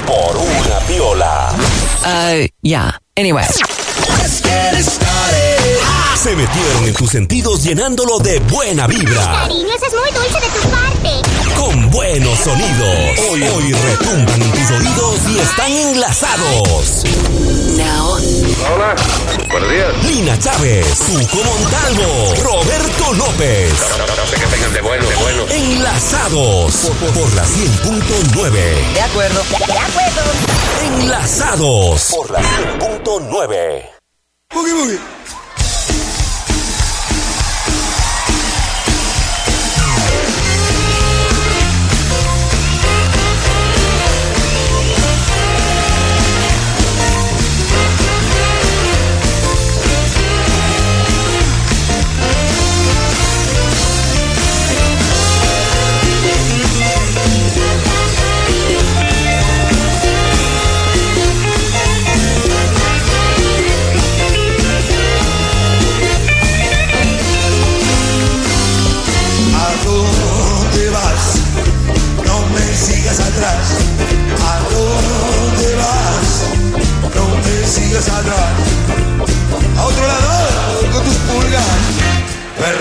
por una piola. Uh, yeah. Anyway. Se metieron en tus sentidos llenándolo de buena vibra. Cariño, eso es muy dulce de tu parte. Buenos sonidos. Hoy, hoy retumban en tus oídos y están enlazados. Now. Hola, buenos días. Lina Chávez, Tuco Montalvo, Roberto López. No, no, no sé qué tengan de bueno, de bueno. Enlazados por, por la 100.9. De acuerdo. De acuerdo. Enlazados por la 100.9. Boogie Boogie.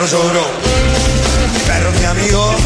Perro lloró. Perro mi amigo.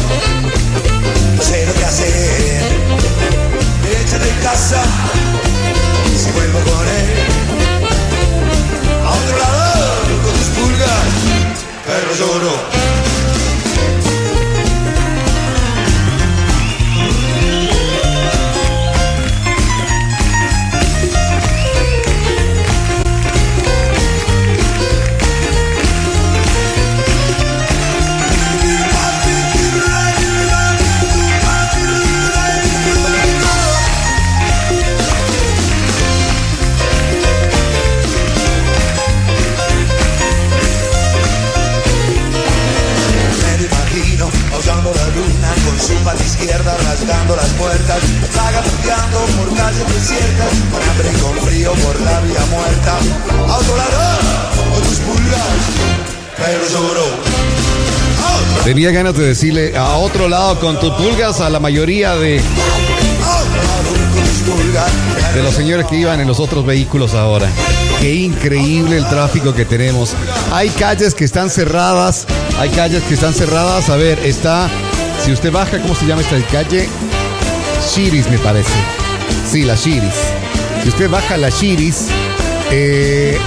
A otro lado con tus pulgas a la mayoría de, de los señores que iban en los otros vehículos ahora. Qué increíble el tráfico que tenemos. Hay calles que están cerradas. Hay calles que están cerradas. A ver, está. Si usted baja, ¿cómo se llama esta calle? Shiris, me parece. Sí, la Shiris. Si usted baja la Shiris, eh,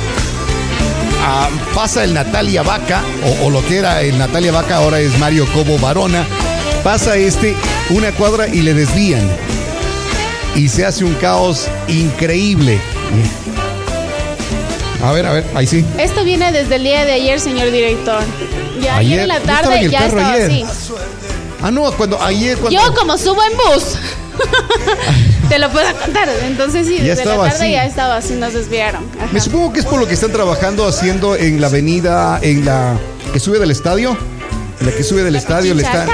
pasa el Natalia Vaca, o, o lo que era el Natalia Vaca, ahora es Mario Cobo Barona. Pasa este una cuadra y le desvían. Y se hace un caos increíble. A ver, a ver, ahí sí. Esto viene desde el día de ayer, señor director. Ya Ayer, ayer, en la en tarde el ya estaba ayer. así. Ah, no, cuando ayer cuando Yo como subo en bus, te lo puedo contar. Entonces sí, Ya desde la tarde así. ya estaba así, nos desviaron. Ajá. me supongo que es por lo que están trabajando haciendo en la avenida en la que sube del estadio. En la que sube del ¿La estadio le están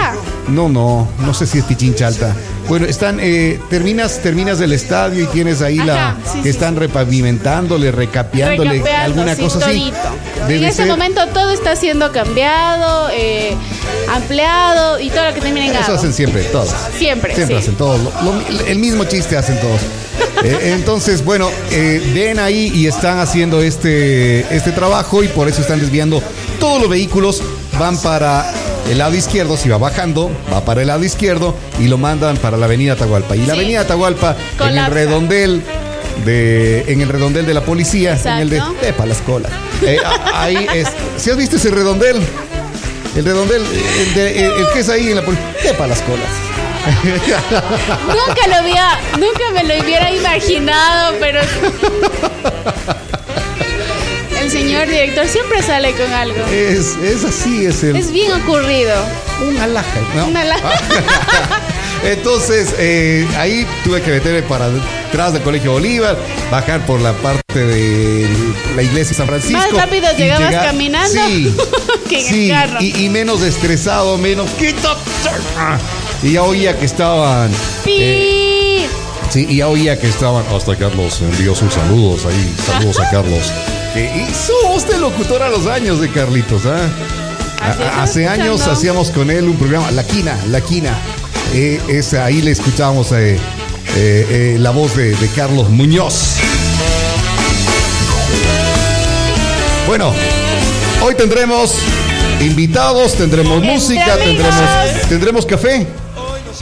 No, no, no sé si es Pichincha Alta. Bueno, están eh, terminas terminas del estadio y tienes ahí la sí, que están sí. repavimentándole, recapeándole Recapeando, alguna sí, cosa así. todito. En Debe este ser- momento todo está siendo cambiado, eh, ampliado y todo lo que termine en Eso hacen siempre, todos. Siempre, Siempre sí. hacen todos. lo- lo- el mismo chiste hacen todos. Eh, entonces, bueno, eh, ven ahí y están haciendo este, este trabajo y por eso están desviando todos los vehículos. Van para el lado izquierdo, si va bajando, va para el lado izquierdo y lo mandan para la avenida Atahualpa. Y la Sí. avenida Atahualpa, en el redondel de, en el redondel de la policía, en el de las colas. Eh, ahí es. ¿Si has visto ese redondel? El redondel, el, de- el- el que es ahí en la policía. Epa, las colas. Nunca lo había, nunca me lo hubiera imaginado, pero el señor director siempre sale con algo. Es, es así, es el. Es bien ocurrido. un alhaja, ¿no? Un alhaja. Entonces, eh, ahí tuve que meterme para atrás del Colegio Bolívar, bajar por la parte de la iglesia San Francisco. Más rápido llegabas caminando Sí, que sí, carro. Y, y menos estresado, menos. "Quita". Y ya oía que estaban. eh. Sí, y ya oía que estaban. Hasta Carlos envió sus saludos ahí. Saludos a Carlos. Eh, y su voz de locutor a los años de Carlitos, ¿ah? Estaba hace años hacíamos con él un programa, La Quina, La Quina. Eh, es, ahí le escuchábamos eh, eh, eh, la voz de, de Carlos Muñoz. Bueno, hoy tendremos invitados, tendremos música, tendremos, tendremos café.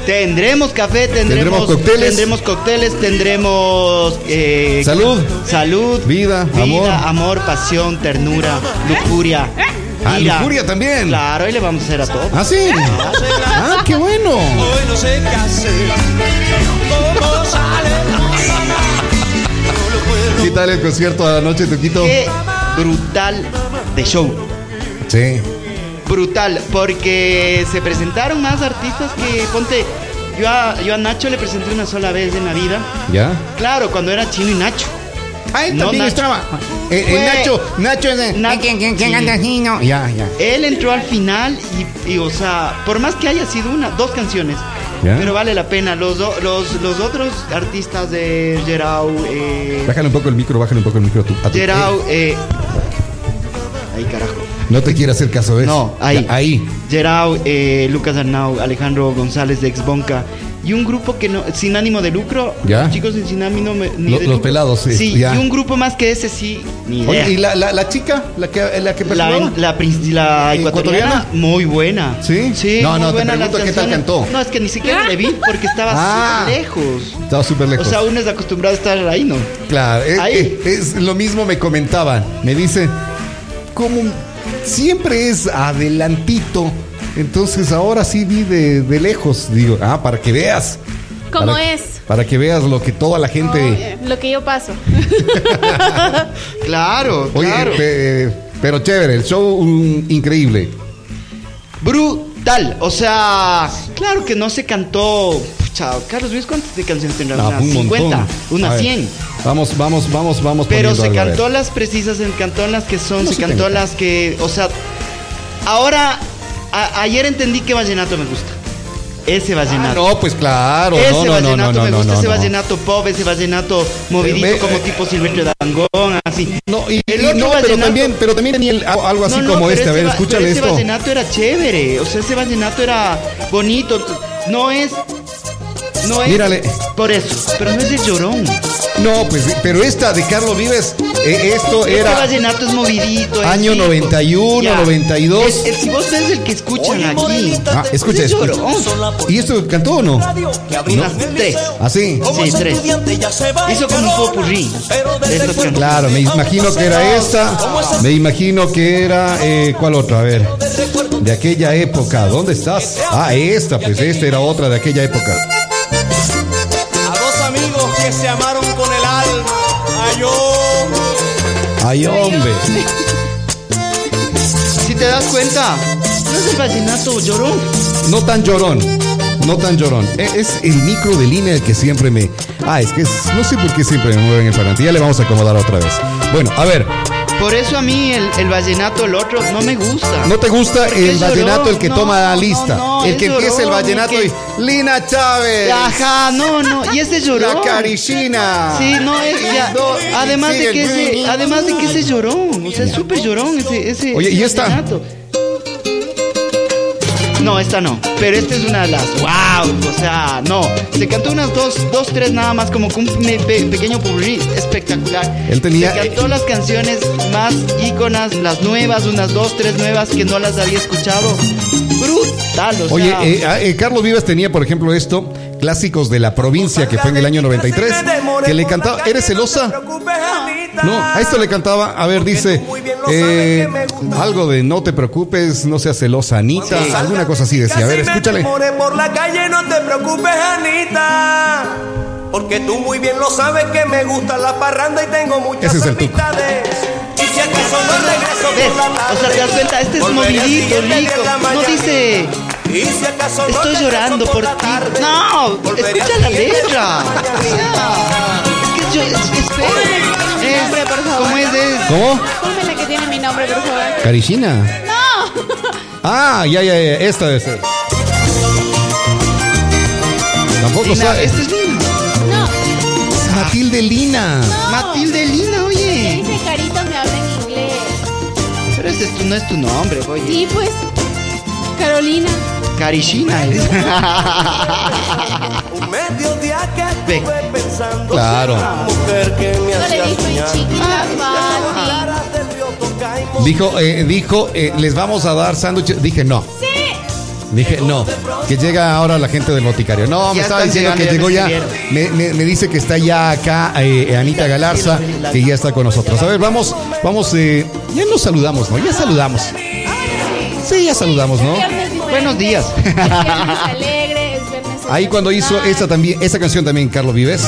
Tendremos café, tendremos, Tendremos cócteles. tendremos cócteles, tendremos eh, Salud. salud, Vida, amor. amor, pasión, ternura, lujuria. Ah, ira. lujuria también. Claro, y le vamos a hacer a todos. Ah, sí. Ah, qué bueno. Hoy no sé qué hacer. ¿Cómo sale? ¿Qué tal el concierto de la noche, Tuquito? Qué brutal de show. Sí. Brutal, porque se presentaron más artistas que, ponte, yo a, yo a Nacho le presenté una sola vez en la vida. ¿Ya? Claro, cuando era Chino y Nacho. Ah, él No, también Nacho. estaba. Eh, eh, Nacho, Nacho es ¿Quién, quién, quién sí. anda así? No, Ya, ya. Él entró al final y, y, o sea, por más que haya sido una, dos canciones, ¿Ya? pero vale la pena. Los, do- los, los otros artistas de Gerau, eh, Bájale un poco el micro, bájale un poco el micro a tu. a tu- Gerau, eh, eh, ahí carajo. no te quiere hacer caso, ¿ves? No, ahí. Ya, ahí. Gerau, eh, Lucas Arnau, Alejandro González de Exbonca. Y un grupo que no, sin ánimo de lucro, ¿Ya? chicos sin ánimo ni Lo- de los lucro. pelados, sí, Sí, ya. y un grupo más que ese sí, ni idea. Oye, ¿y la, la, la chica? ¿La que, la que La, la, la ¿Ecuatoriana? muy buena. ¿Sí? Sí, No, muy no, te pregunto qué tal cantó. No, es que ni siquiera le vi porque estaba Ah. súper lejos. Estaba súper lejos. O sea, uno es acostumbrado a estar ahí, ¿no? Claro, es, Ahí. es- es lo mismo me comentaban. Me dicen, como siempre es adelantito, entonces ahora sí vi de, de lejos. Digo, ah, para que veas. ¿Cómo Para- es? Para que veas lo que toda la gente. Lo que yo paso. Claro, Oye, claro. pe- pero chévere, el show un- increíble. Brutal. O sea, claro que no se cantó. Pucha, Carlos Luis, ¿cuántas de canciones tendrá? No, unas un montón. 50, A unas ver, 100. Vamos, vamos, vamos, vamos. Pero se cantó las precisas, se cantó las que son, No se se cantó las que. O sea, ahora. A- ayer entendí que Vallenato me gusta. Ese Ah, Vallenato. no, pues claro. Ese no, no, vallenato no, me gusta, ese vallenato pop, ese vallenato movidito como eh, tipo Silvestre Dangón, así. No, y, El otro no, pero también, pero también tenía el- algo así como este. A ver, escúchale pero ese esto. vallenato era chévere, o sea, ese vallenato era bonito. No es. No es. Mírale. Por eso, pero no es de llorón. No, pues, pero esta de Carlos Vives, eh, esto Este era. vallenato es movidito. es Año rico. 91, 92. Es- es- si vos ves el que escuchan aquí. Ah, escucha, es escucha. ¿Y esto cantó o no? Unas tres. Así. Sí, tres. Hizo como un popurrí. Claro, me imagino que era esta. Me imagino que era. eh, ¿Cuál otra? A ver. De aquella época. ¿Dónde estás? Ah, esta, pues esta era otra de aquella época. Se amaron con el alma. Ay, yo. Ay, hombre. Si te das cuenta, no es el vallenato llorón. No tan llorón. No tan llorón. E- Es el micro de línea el que siempre me. Ah, es que es- no sé por qué siempre me mueven el parlante. Ya le vamos a acomodar otra vez. Bueno, a ver. Por eso a mí el, el vallenato, el otro, no me gusta. ¿No te gusta Porque el vallenato, llorón. el que No, toma la no, lista? no, el es que empieza el vallenato el y. Lina Chávez. Ajá, no, no, y ese es llorón. La Carichina. Sí, no es ya. No, Además de que el- ese, además de que ese es llorón, o sea, es súper llorón ese, ese. Oye, ese ¿y esta? vallenato. No, esta no. Pero esta es una de las. ¡Wow! O sea, no. Se cantó unas dos, dos, tres nada más, como con un pe- pe- pequeño publi espectacular. Él tenía- Se cantó las canciones más íconas, las nuevas, unas dos, tres nuevas que no las había escuchado. Brutal, o Oye, sea. eh, ah, eh, Carlos Vivas tenía, por ejemplo, esto, clásicos de la provincia, que fue en el año 93, que le cantaba, ¿eres celosa? No, a esto le cantaba, a ver, dice, eh, algo de no te preocupes, no seas celosa, Anita, alguna cosa así decía. A ver, escúchale. por la calle, no te preocupes, Anita. Porque tú muy bien lo sabes que me gusta la parranda y tengo muchas Ese es el. Y si acaso no regreso ¿Ves? por la tarde, O sea, te das cuenta, este es movidito, rico. No dice. Y si acaso no Estoy llorando por la ti. tarde, No, escucha la letra. la mañana. Es que yo, es, es feo. Mi nombre, por favor. ¿Cómo es? es? ¿Cómo? Ponme la que tiene mi nombre, por favor. Carichina. No. Ah, ya, ya, ya, esta debe ser. Tampoco Lina, sabe. esta es Lina. No. Matilde Lina. Matilde Lina, oye. ese carito me habla en inglés. Pero ese es tu- no es tu nombre, oye. Sí, pues. Carolina. Karishina es. Ve. Claro. Dijo eh, dijo, eh, les vamos a dar sándwiches. Dije, no. Dije, no. Que llega ahora la gente del boticario. No, me Ya estaba diciendo que llegó ya me Me, me- me dice que está ya acá eh, Anita Galarza, que ya está con nosotros. A ver, vamos, vamos. eh, ya nos saludamos, ¿no? Ya saludamos. Sí, ya saludamos, ¿no? Buenos días. Ahí cuando hizo esta también, esa canción también, Carlos Vives.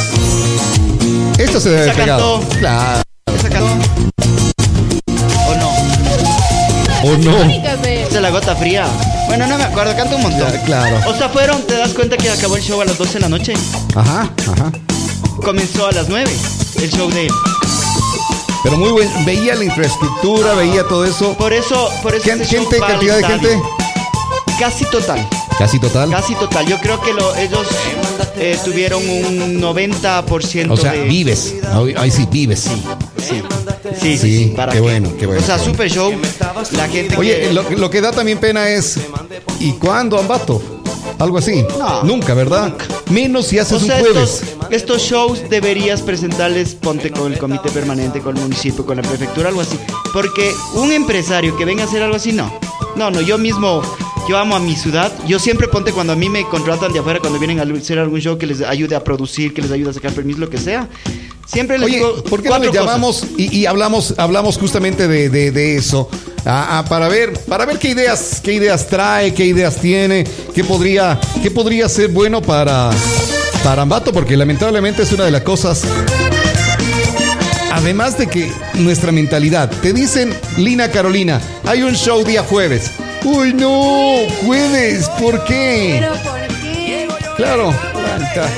Esto se debe haber Esa pegado. cantó. Claro. Esa cantó. ¿O no? ¿O no? Esa es la gota fría. Bueno, no me acuerdo, canta un montón. Ya, claro. O sea, fueron, te das cuenta que acabó el show a las 12 de la noche. Ajá, ajá. Comenzó a las 9 el show de él. Pero muy buen. Veía la infraestructura, veía todo eso. Por eso, por eso ese show gente, va al cantidad de estadio. gente. Casi total, Casi total. casi total. Yo creo que lo- ellos eh, tuvieron un 90% O sea, de... vives. Ahí sí, vives. Sí, sí, sí, Sí, sí, ¿para qué bueno, qué bueno, O sea, qué super show. La gente Oye, que... lo, lo que da también pena es. ¿Y cuándo, Ambato? Algo así. No. Nunca, ¿verdad? Menos si haces O sea, un jueves. estos, estos shows deberías presentarles, ponte con el comité permanente, con el municipio, con la prefectura, algo así. Porque un empresario que venga a hacer algo así, no. No, no, yo mismo, yo amo a mi ciudad. Yo siempre ponte cuando a mí me contratan de afuera, cuando vienen a hacer algún show que les ayude a producir, que les ayude a sacar permiso, lo que sea. Siempre les Oye, digo ¿por qué no le llamamos y, y hablamos, hablamos justamente de, de- de eso? Ah, ah, para ver, para ver qué ideas, qué ideas trae, qué ideas tiene, qué podría, qué podría ser bueno para, para Ambato, porque lamentablemente es una de las cosas. Además de que nuestra mentalidad, te dicen, Lina Carolina, hay un show día jueves. Uy, no, jueves, ¿por qué? Pero ¿por qué? Claro,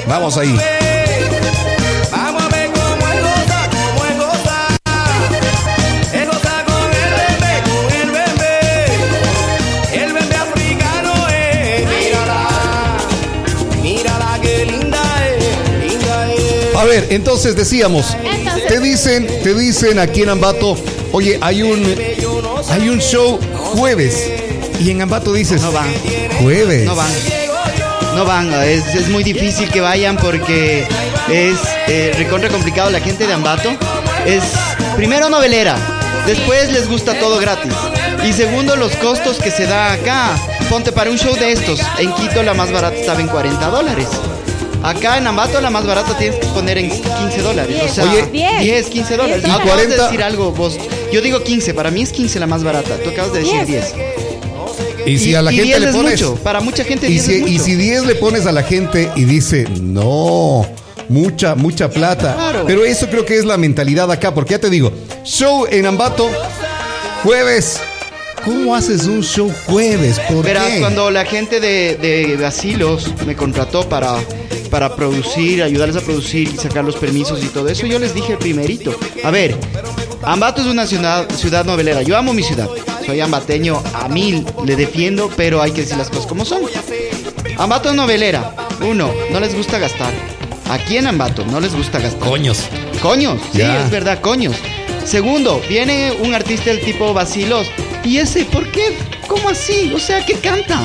vamos ahí. Vamos a ver cómo es goza, cómo es goza. Es goza con el bebé, con el bebé. El bebé africano es. Mírala, mírala que linda es, linda es. A ver, entonces decíamos, Entonces- te dicen, te dicen aquí en Ambato, oye, hay un, hay un show jueves. Y en Ambato dices, No van. jueves. No van. No van, es, es muy difícil que vayan porque es eh, recontra complicado. La gente de Ambato es, primero, novelera. Después les gusta todo gratis. Y segundo, los costos que se da acá. Ponte para un show de estos. En Quito la más barata estaba en 40 dólares. Acá en Ambato la más barata tienes que poner en 15 dólares. O sea, Oye, 10. 10, 15 dólares. Diez Y acabas de 40. decir algo vos. Yo digo 15, para mí es 15 la más barata. Tú acabas de decir 10. 10. Y si a la y gente 10 le es pones. mucho. Para mucha gente Y 10 si, es y mucho. si 10 le pones a la gente y dice, no, mucha, mucha plata. Claro. Pero eso creo que es la mentalidad acá, porque ya te digo, show en Ambato, jueves. ¿Cómo haces un show jueves? ¿Por Verás, qué? cuando la gente de, de Asilos me contrató para, para producir, ayudarles a producir y sacar los permisos y todo eso, yo les dije primerito, a ver, Ambato es una ciudad, ciudad novelera, yo amo mi ciudad, soy ambateño a mil, le defiendo, pero hay que decir las cosas como son. Ambato es novelera, uno, no les gusta gastar. Aquí en Ambato no les gusta gastar. Coños. Coños, sí, es verdad, coños. Segundo, viene un artista del tipo Basilos. ¿Y ese por qué? ¿Cómo así? O sea, ¿qué canta?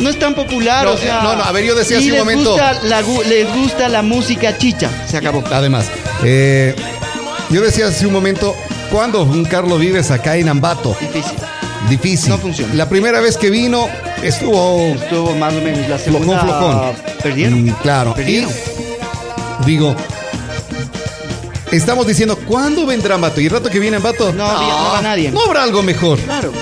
No es tan popular, No, o sea. no, no, a ver, yo decía hace un momento- Gusta la, les gusta la música chicha. Se acabó. Además, eh, yo decía hace un momento, ¿cuándo un Carlos Vives acá en Ambato? Difícil. Difícil. No funciona. La primera vez que vino estuvo Estuvo más o menos la flojón, segunda. flojón. Perdieron. Mm, claro. Perdieron. Y digo, estamos diciendo, ¿cuándo vendrá Ambato? Y el rato que viene Ambato, No no va nadie. No habrá algo mejor. Claro.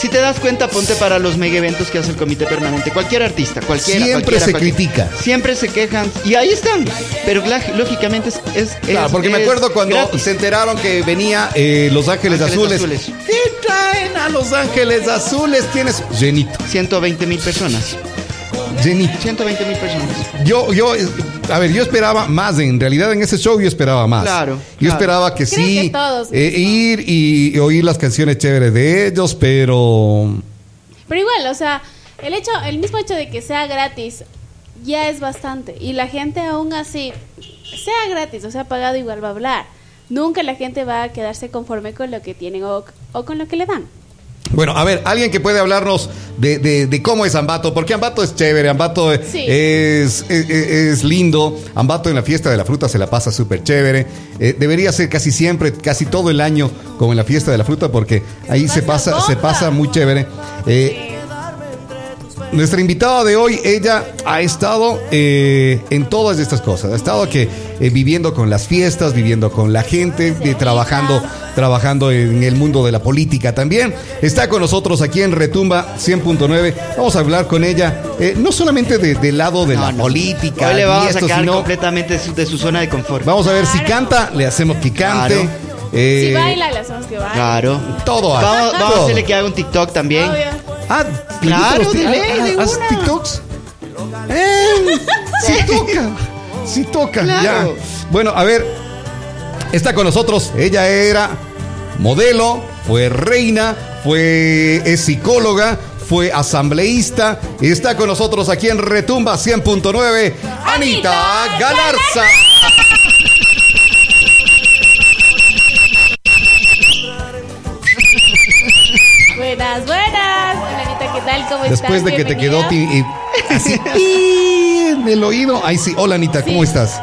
Si te das cuenta, ponte para los mega eventos que hace el comité permanente. Cualquier artista, cualquiera. Siempre cualquiera, se cualquiera. critica. Siempre se quejan. Y ahí están. Pero lógicamente es. es- Claro, es- porque me acuerdo cuando gratis. se enteraron que venía eh, Los Ángeles, Ángeles Azules. Azules. ¿Qué traen a Los Ángeles Azules? Tienes. Llenito. 120 mil personas. Llenito. 120 mil personas. Yo, yo, a ver, yo esperaba más. En realidad, en ese show yo esperaba más. Claro, Yo claro. esperaba que Creo sí. que todos. eh, ir y, y oír las canciones chéveres de ellos, pero. Pero igual, o sea, el hecho, el mismo hecho de que sea gratis ya es bastante. Y la gente aún así, sea gratis o sea pagado, igual va a hablar. Nunca la gente va a quedarse conforme con lo que tienen o, o con lo que le dan. Bueno, a ver, alguien que puede hablarnos de, de- de cómo es Ambato, porque Ambato es chévere, Ambato Sí. es, es, es lindo, Ambato en la fiesta de la fruta se la pasa súper chévere, Eh, debería ser casi siempre, casi todo el año como en la fiesta de la fruta, porque ahí se pasa se pasa muy chévere. Eh, nuestra invitada de hoy, ella ha estado eh, en todas estas cosas. Ha estado que eh, viviendo con las fiestas, viviendo con la gente, eh, trabajando, trabajando en el mundo de la política también. Está con nosotros aquí en Retumba 100.9. Vamos a hablar con ella, eh, no solamente de- del lado de la No, política, Hoy le y vamos a esto, sacar sino- completamente de su, de su zona de confort. Vamos a ver si canta, le hacemos que cante. Claro. eh, Si baila, le hacemos que baile. Claro. Todo hace. Vamos, vamos a hacerle que haga un TikTok también. Obvio. Ah, ¿le Claro, de ley, ah, de ¿haces una. TikToks? Eh, sí toca, sí toca, Claro. ya. Bueno, a ver, está con nosotros, ella era modelo, fue reina, fue es psicóloga, fue asambleísta, y está con nosotros aquí en Retumba 100.9, Anita Anita Galarza. Buenas, buenas. Hola, ¿qué tal? ¿Cómo estás? Después de que te quedó ti- y- así en el oído, ahí sí, hola Anita, ¿cómo Sí. estás?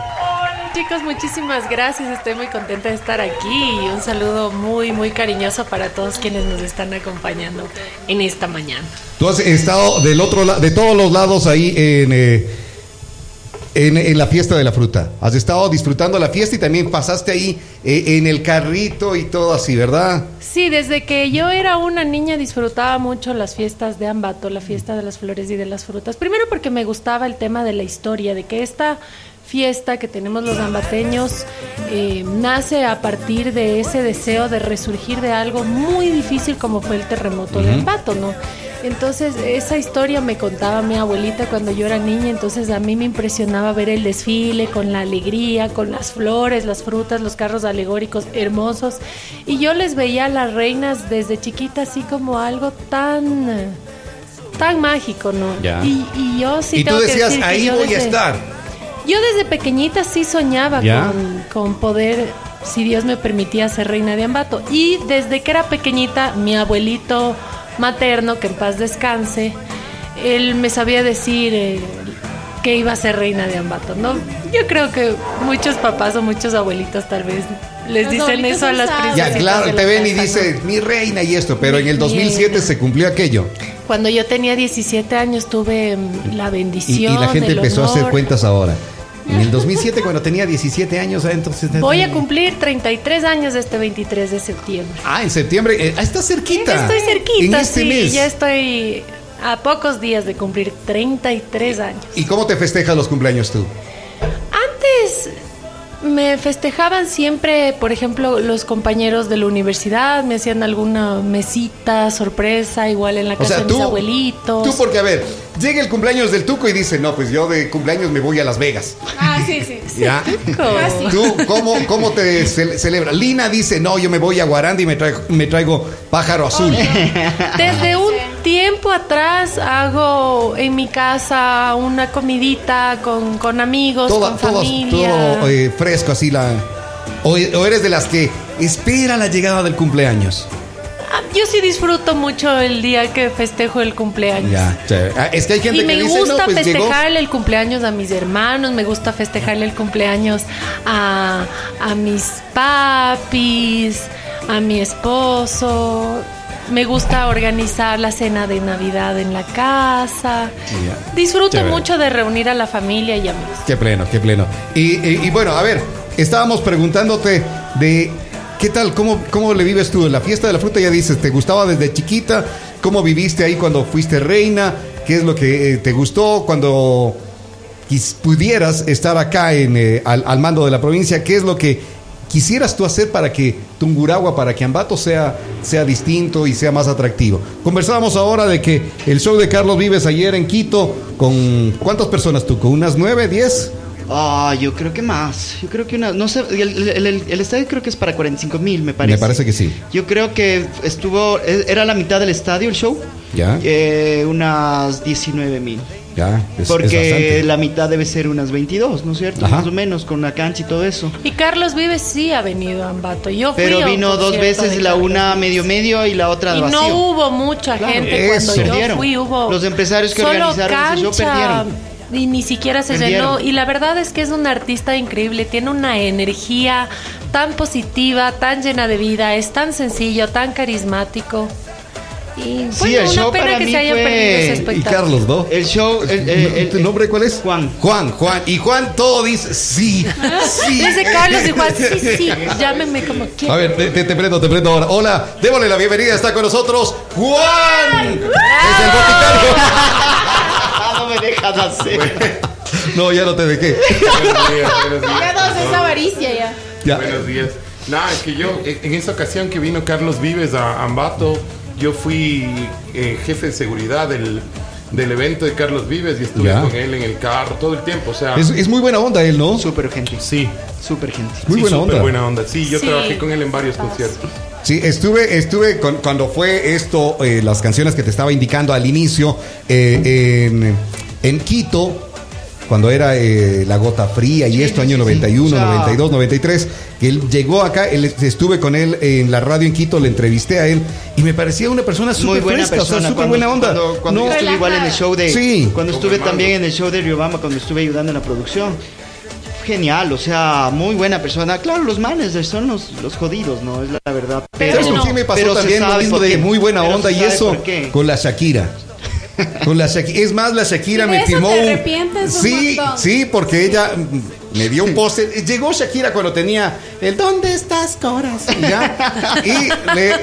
Chicos, muchísimas gracias. Estoy muy contenta de estar aquí y un saludo muy, muy cariñoso para todos quienes nos están acompañando en esta mañana. Tú has estado del otro lado, de todos los lados ahí en, eh, en, en la fiesta de la fruta. Has estado disfrutando la fiesta y también pasaste ahí eh, en el carrito y todo así, ¿verdad? Sí, desde que yo era una niña disfrutaba mucho las fiestas de Ambato, la fiesta de las flores y de las frutas. Primero porque me gustaba el tema de la historia, de que esta fiesta que tenemos los ambateños eh, nace a partir de ese deseo de resurgir de algo muy difícil como fue el terremoto de Ambato, ¿no? Entonces, esa historia me contaba mi abuelita cuando yo era niña, entonces a mí me impresionaba ver el desfile con la alegría, con las flores, las frutas, los carros alegóricos hermosos. Y yo les veía a las reinas desde chiquita así como algo tan tan mágico, ¿no? Ya. Y, y yo sí y tú tengo que decías, que ahí yo voy a estar. Yo desde pequeñita sí soñaba ¿Ya? con, con poder, si Dios me permitía ser reina de Ambato. Y desde que era pequeñita, mi abuelito materno, que en paz descanse, él me sabía decir eh, que iba a ser reina de Ambato, ¿no? Yo creo que muchos papás o muchos abuelitos tal vez les Los dicen eso a las sabios. princesitas Ya, claro, te ven y casa, ¿no? dice, mi reina y esto, pero Mi en el 2007 reina. se cumplió aquello. Cuando yo tenía 17 años tuve mm, la bendición. y la gente el empezó a hacer cuentas ahora. En el 2007, cuando tenía 17 años, ah, entonces... Voy a cumplir 33 años este 23 de septiembre. Ah, en septiembre, eh, ah, está cerquita. Estoy cerquita, En este sí, mes. ya estoy a pocos días de cumplir 33 años. ¿Y cómo te festejas los cumpleaños tú? Antes me festejaban siempre, por ejemplo, los compañeros de la universidad, me hacían alguna mesita sorpresa, igual en la O casa sea, de tú, mis abuelitos. tú porque, a ver, llega el cumpleaños del Tuco y dice, no, pues yo de cumpleaños me voy a Las Vegas. Ah, sí, sí. ¿Ya? Casi. ¿Tú cómo, cómo te ce- celebras? Lina dice, no, yo me voy a Guaranda y me traigo, me traigo pájaro azul. Desde un tiempo atrás hago en mi casa una comidita con, con amigos, Todo, con todo, familia. todo eh, fresco, así la... O, o eres de las que espera la llegada del cumpleaños. Ah, Yo sí disfruto mucho el día que festejo el cumpleaños. Ya. Ah, Es que hay gente Y me que dice, gusta no, pues llegó... festejarle el cumpleaños a mis hermanos, me gusta festejarle el cumpleaños a, a mis papis, a mi esposo. Me gusta organizar la cena de Navidad en la casa. Ya. Disfruto Chévere. mucho de reunir a la familia y amigos. Qué pleno, qué pleno. Y, y- y bueno, a ver, estábamos preguntándote de qué tal, cómo, cómo le vives tú. La fiesta de la fruta ya dices, ¿te gustaba desde chiquita? ¿Cómo viviste ahí cuando fuiste reina? ¿Qué es lo que eh, te gustó cuando pudieras estar acá en, eh, al, al mando de la provincia? ¿Qué es lo que quisieras tú hacer para que Tunguragua, para que Ambato sea, sea distinto y sea más atractivo? Conversábamos ahora de que el show de Carlos Vives ayer en Quito, con ¿cuántas personas tú? ¿Con unas nueve, diez? Ah, yo creo que más. Yo creo que una. No sé, el, el- el- el estadio creo que es para 45 mil, me parece. Me parece que sí. Yo creo que estuvo. e- Era la mitad del estadio el show. Ya, eh, unas 19 mil. Ya. es- es Porque bastante. la mitad debe ser unas 22, ¿no es cierto? Ajá. Más o menos, con la cancha y todo eso. Y Carlos Vives sí ha venido a Ambato. Yo fui Pero a vino dos veces, la Carlos una Vives. medio medio y la otra Y vacío. no hubo mucha Claro, gente cuando eso. yo Perdieron. fui. Hubo Los empresarios que solo organizaron ese show cancha, perdieron. Y ni siquiera se Perdieron. llenó. Y la verdad es que es un artista increíble. Tiene una energía tan positiva, tan llena de vida. Es tan sencillo, tan carismático. Y Sí, bueno, el una show pena para que mí se haya fue- perdido ese Y. Carlos, ¿no? El show, el, el- el- ¿Tu nombre cuál es? Juan. Juan, Juan. Y Juan todo dice sí, sí. Dice Carlos y Juan, sí, sí, llámenme como A quieran. ver, te, te- te prendo, te prendo ahora. Hola, démosle la bienvenida. Está con nosotros Juan. Es el boticario. Ah, no me dejas hacer. No, ya no te dejé. Buenos días, buenos días. Ya todos es avaricia ya. Ya. Buenos días. Nada, es que yo, en en esa ocasión que vino Carlos Vives a Ambato, yo fui eh, jefe de seguridad del, del evento de Carlos Vives y estuve Ya. con él en el carro todo el tiempo. O sea, Es, es muy buena onda él, ¿no? Súper gente. sí, Súper gente. Muy sí, buena onda. buena onda. Sí, yo Sí. trabajé con él en varios conciertos. Sí, estuve, estuve con- cuando fue esto, eh, las canciones que te estaba indicando al inicio, eh, en, en Quito, cuando era eh, La Gota Fría y Sí, esto, sí, año sí, 91, sí. O sea- 92, 93, que él llegó acá, él, estuve con él en la radio en Quito, le entrevisté a él y me parecía una persona Muy súper buena fresca, o sea, persona. súper buena onda. Cuando, cuando No, yo estuve igual en el show de. Sí. Cuando estuve también en el show de Riobamba, cuando estuve ayudando en la producción. Genial, o sea, muy buena persona. Claro, los managers son los, los jodidos, ¿no? Es la verdad. Pero ¿Sabes con no. quién me pasó pero se también lo sabe mismo de muy buena onda y eso con la Shakira? Con la Shakira. Es más, la Shakira ¿Y de me firmó. un- Sí, sí, porque ella me dio un póster. Llegó Shakira cuando tenía el ¿Dónde estás, Coras? Y ya. Y le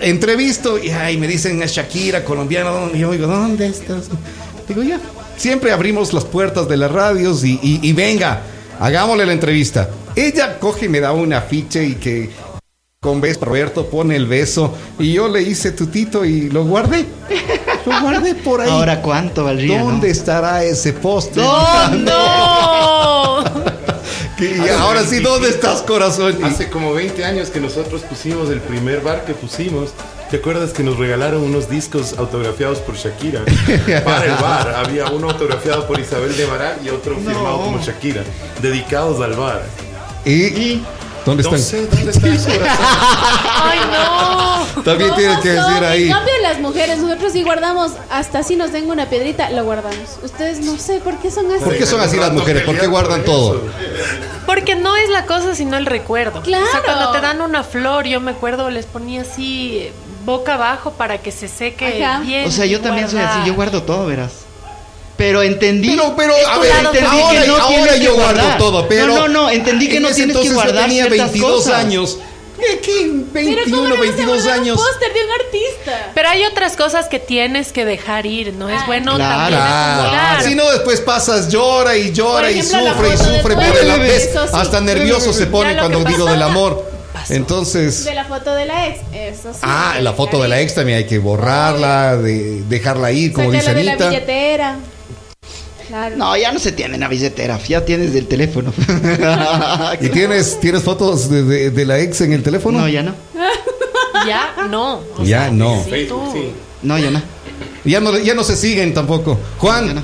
entrevisto y ay, me dicen es Shakira, colombiana. Y yo digo, ¿dónde estás? Digo, ya. Siempre abrimos las puertas de las radios y, y- y venga, hagámosle la entrevista. Ella coge y me da un afiche y que con beso Roberto pone el beso y yo le hice tutito y lo guardé. Lo guardé por ahí. Ahora, ¿cuánto valdría? ¿Dónde no? estará ese postre? ¡No! Que- y ahora sí, ¿dónde estás, corazón? Y- Hace como 20 años que nosotros pusimos el primer bar que pusimos. ¿Te acuerdas que nos regalaron unos discos autografiados por Shakira? Para el bar. Había uno autografiado por Isabel de Mará y otro firmado como Shakira. Dedicados al bar. ¿Y, dónde No están? sé dónde está corazón. ¡Ay, no! También ¿Cómo tienes que decir ahí. En cambio, las mujeres, nosotros sí guardamos, hasta si nos den una piedrita, lo guardamos. Ustedes no sé por qué son así. ¿Por qué son así las mujeres? ¿Por qué guardan todo? Porque no es la cosa, sino el recuerdo. Claro. O sea, cuando te dan una flor, yo me acuerdo, les ponía así eh, boca abajo para que se seque Ajá. bien. O sea, yo también soy así, yo guardo todo, verás. Pero entendí. Pero, pero, a ver, entendí ahora, que no ahora tienes yo que guardo guardar todo, pero. No, no, no, entendí que en no tienes que entonces yo guardar tenía ciertas 22 cosas. años. ¿Qué? qué? Pero ¿cómo 21, no vas a 22 guardar años. un póster de un artista? Pero hay otras cosas que tienes que dejar ir, ¿no? Es Ah, bueno claro. también Claro. acumular. Si no, después pasas, llora y llora y ejemplo, la sufre y sufre por el ex, amor. eso sí. Hasta nervioso se pone Ya cuando digo del amor. pasó. Entonces. De la foto de la ex, eso sí. Ah, la foto de la ex también hay que borrarla, de dejarla ir, como dice Sácala de la Anita. billetera. Claro. No, ya no se tiene en la billetera, ya tienes del teléfono. ¿Y tienes, tienes fotos de, de- de la ex en el teléfono? No, ya no. Ya, no. O Ya sea, no. Facebook, sí. No, ya no. Ya no, ya no se siguen tampoco. Ya Juan, no.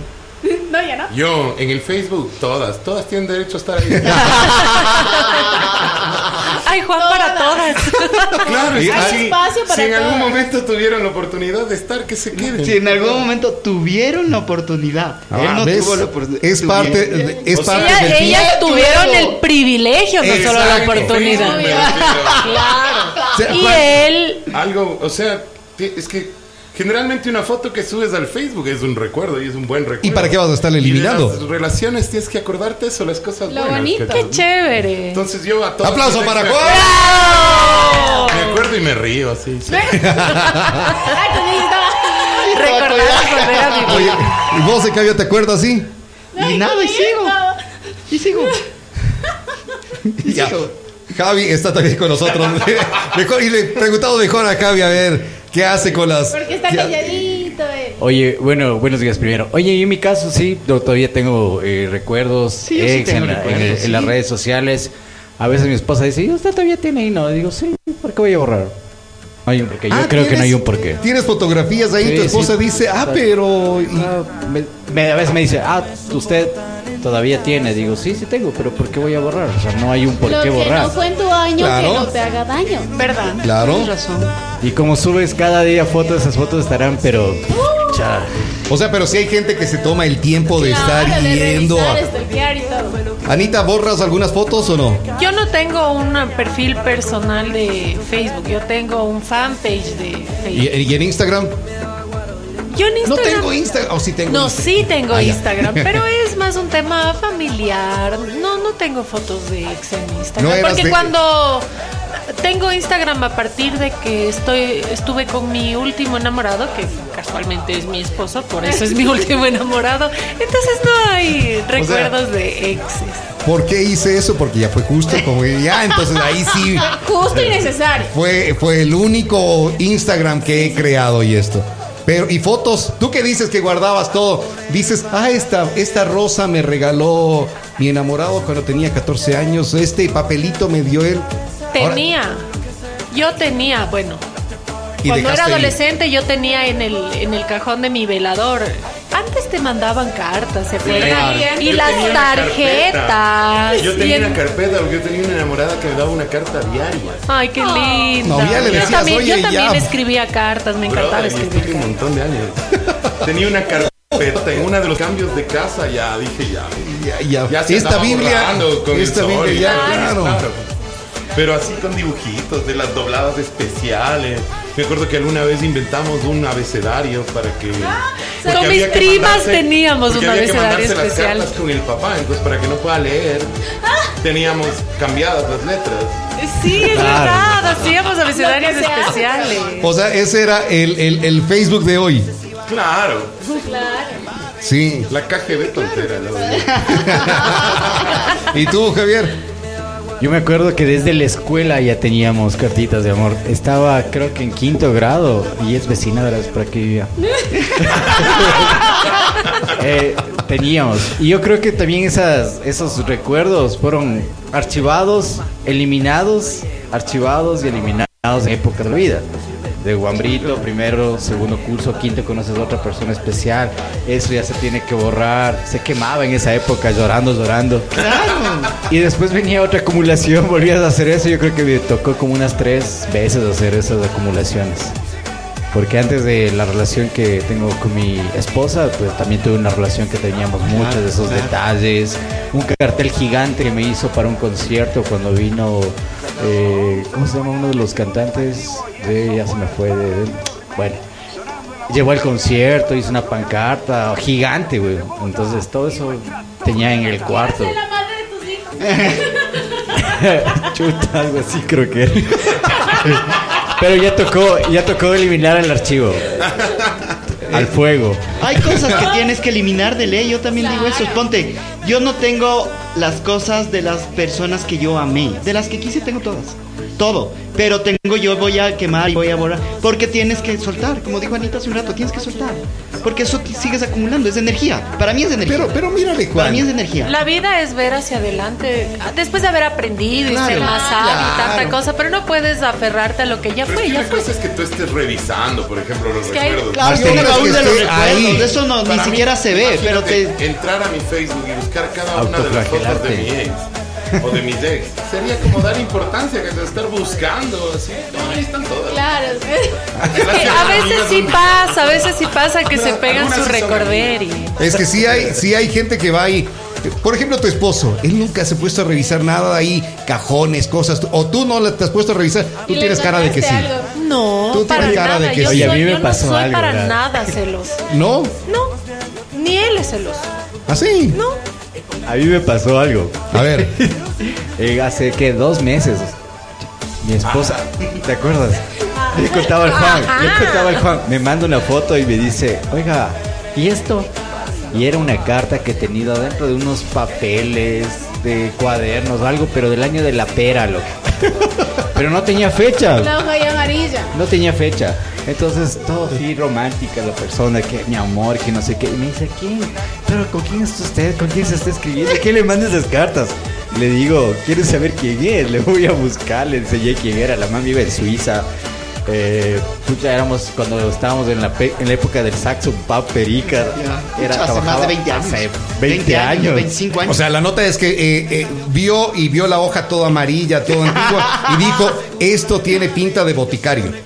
No, ya no. Yo, en el Facebook, todas, todas tienen derecho a estar ahí. Ay, Juan para todas. claro, que Hay si, espacio para si en algún todas. momento tuvieron la oportunidad de estar, que se queden. Si en algún momento tuvieron la oportunidad. Ah, Él no ¿ves? tuvo la oportunidad. es parte, Tuvieron. es O sea, parte Ellas, del ellas tuvieron el privilegio, no solo la Exacto. oportunidad. Refiero. Claro. O sea, Y Juan- él, Algo, o sea, es que generalmente una foto que subes al Facebook es un recuerdo y es un buen recuerdo. ¿Y para qué vas a estar Y de las relaciones tienes que acordarte eso, las cosas Lo buenas. bonito. qué chévere. Entonces yo a todos. Aplauso para Juan. Me acuerdo y me río así. sí. Recordar vivir. Oye, ¿y vos de cambio te acuerdas así? Y nada, y sigo. Y sigo. Y Ya. sigo. Javi está también con nosotros. Mejor, y le he preguntado mejor a Javi a ver qué hace con las. Porque está calladito. eh. Oye, bueno, buenos días primero. Oye, y en mi caso sí, yo todavía tengo eh, recuerdos, Sí, yo sí ex tengo en, la- en las sí. redes sociales. A veces mi esposa dice, ¿y usted todavía tiene ahí? No, digo, sí, ¿por qué voy a borrar? No hay un porqué. Yo Ah, creo que no ¿tienes- hay un porqué. Tienes fotografías ahí, Sí, tu esposa sí. dice, ah, pero... y- Ah, me- me- a veces me dice, ah, usted todavía tiene. Digo, sí, sí tengo, pero ¿por qué voy a borrar? O sea, no hay un por Lo qué que borrar. no fue en tu año Claro. que no te haga daño. ¿Verdad? Claro. Tienes razón. Y como subes cada día fotos, esas fotos estarán, pero... cha, O sea, pero si hay gente que se toma el tiempo de estar de yendo a... y todo. Anita, ¿borras algunas fotos o no? Yo no tengo un perfil personal de Facebook, yo tengo un fanpage de ¿Y, Facebook. y en Instagram? Yo en No Instagram... tengo Instagram. O sí tengo No, Instagram. sí tengo Ah. Instagram, pero es más un tema familiar. No, no tengo fotos de ex en Instagram. No porque de- cuando tengo Instagram a partir de que estoy estuve con mi último enamorado, que casualmente es mi esposo, por eso es mi último enamorado. Entonces no hay recuerdos de exes. ¿Por qué hice eso? Porque ya fue justo, como ya, entonces ahí sí Justo y necesario. fue, fue el único Instagram que he creado y esto. Pero, y fotos, tú que dices que guardabas todo, dices, ah, esta, esta rosa me regaló mi enamorado cuando tenía 14 años, este papelito me dio él. Ahora- Tenía. Yo tenía, bueno. Cuando era adolescente yo tenía en el, en el cajón de mi velador. Antes te mandaban cartas, ¿se acuerdan? Claro. Y Yo las tarjetas. Yo tenía una carpeta porque yo tenía una enamorada que me daba una carta diaria. Ay, qué lindo. No, ya le yo también, "Oye, yo también ya". escribía cartas, me encantaba y escribir un montón de años. Tenía una carpeta en uno de los cambios de casa, ya dije ya. Ya, ya. Ya se esta Biblia, esta Biblia, ya, claro. Pero así con dibujitos de las dobladas especiales. Me acuerdo que alguna vez inventamos un abecedario para que. porque Con había mis que primas mandarse- teníamos un abecedario las especial. cartas con el papá, entonces para que no pueda leer, teníamos cambiadas las letras. Sí, es Claro. verdad, hacíamos abecedarios especiales. O sea, ese era el, el- el Facebook de hoy. Claro, Claro. Sí. la KGB tontera. ¿no? ¿Y tú, Javier? Yo me acuerdo que desde la escuela ya teníamos cartitas de amor. Estaba creo que en quinto grado y es vecina de las por aquí vivía. Eh, teníamos. Y yo creo que también esas, esos recuerdos fueron archivados, eliminados, archivados y eliminados en épocas de la vida. De Guambrito, primero, segundo curso, quinto conoces a otra persona especial. Eso ya se tiene que borrar. Se quemaba en esa época llorando, llorando. Y después venía otra acumulación, volvías a hacer eso. Yo creo que me tocó como unas tres veces hacer esas acumulaciones. Porque antes de la relación que tengo con mi esposa, pues también tuve una relación que teníamos muchos de esos detalles. Un cartel gigante que me hizo para un concierto cuando vino, eh, ¿cómo se llama uno de los cantantes? De, ya se me fue. de- de- bueno, llevó al concierto, hizo una pancarta gigante, güey. Entonces todo eso tenía en el cuarto. La madre de tus hijos. Chuta, algo así creo que era. Pero ya tocó, ya tocó eliminar el archivo. Al fuego. Hay cosas que tienes que eliminar de ley. Yo también digo eso. Ponte, yo no tengo las cosas de las personas que yo amé. De las que quise tengo todas. Todo. Pero tengo yo voy a quemar y voy a borrar. Porque tienes que soltar. Como dijo Anita hace un rato, tienes que soltar. Porque eso sigues acumulando. Es energía. Para mí es energía. Pero, pero mírale, Para mí es Juan. energía. La vida es ver hacia adelante, después de haber aprendido y ser más sabio y tanta cosa, pero no puedes aferrarte a lo que ya Pero fue, es que ya una fue. cosa es que tú estés revisando, por ejemplo, los que hay- recuerdos. Claro, yo de los recuerdos. Eso no, ni mí, siquiera se ve. Pero te. Entrar a mi Facebook y buscar cada una de las fotos de mi ex o de mis ex sería como dar importancia que de estar buscando así. No, ahí están todas. Claro. Es que a veces sí pasa, a veces sí pasa que se pegan su sí recorder y... Es que sí hay, sí hay gente que va ahí. Por ejemplo, tu esposo, él nunca se ha puesto a revisar nada ahí, cajones, cosas. O tú no te has puesto a revisar. Tú tienes cara de que sí. algo. No, Tú para tienes cara de que yo sí. Oye, a mí me yo pasó no soy algo, para ¿verdad? nada celoso. ¿No? No, ni él es celoso. ¿Así? No. A mí me pasó algo. A ver. Eh, hace que dos meses. Mi esposa, ¿te acuerdas? Le contaba al Juan, le contaba al Juan, me manda una foto y me dice, oiga, ¿y esto? Y era una carta que he tenido dentro de unos papeles, de cuadernos o algo, pero del año de la pera, loco. Pero no tenía fecha. La hoja ya amarilla. No tenía fecha. Entonces, todo así romántica la persona, que mi amor, que no sé qué. Y me dice, ¿quién? ¿Pero con quién es usted? ¿Con quién se está escribiendo? ¿Quién le manda esas cartas? Le digo, ¿quieres saber quién es? Le voy a buscar, le enseñé quién era. La mamá vive en Suiza. Eh, pucha, éramos cuando estábamos en la, pe- en la época del saxo, pa perica. Ya. Era, Hace más de 20 años. hace 20, años. 25 años. O sea, la nota es que eh, eh, vio y vio la hoja toda amarilla, toda antigua, y dijo, esto tiene pinta de boticario.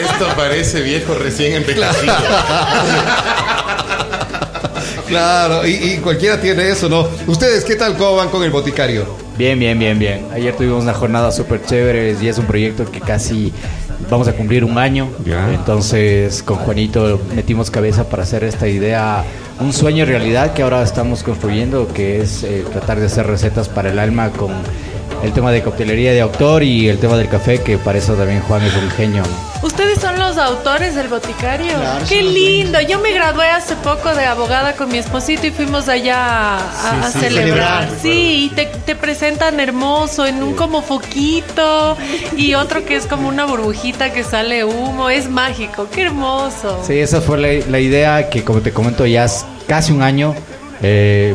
Esto parece viejo recién envejecido. Claro, y, y cualquiera tiene eso, ¿no? Ustedes, ¿qué tal cómo van con el boticario? Bien, bien, bien, bien. Ayer tuvimos una jornada súper chévere y es un proyecto que casi vamos a cumplir un año. Entonces, con Juanito metimos cabeza para hacer esta idea, un sueño realidad que ahora estamos construyendo, que es eh, tratar de hacer recetas para el alma con el tema de coctelería de autor y el tema del café, que para eso también Juan es un genio. ¿Ustedes son los autores del boticario? Claro, ¡Qué lindo! Yo me gradué hace poco de abogada con mi esposito y fuimos allá a, a Sí, sí, celebrar. celebrar. Sí, y te, te presentan hermoso en un como foquito y otro que es como una burbujita que sale humo. Es mágico, qué hermoso. Sí, esa fue la, la idea que, como te comento, ya es casi un año. eh,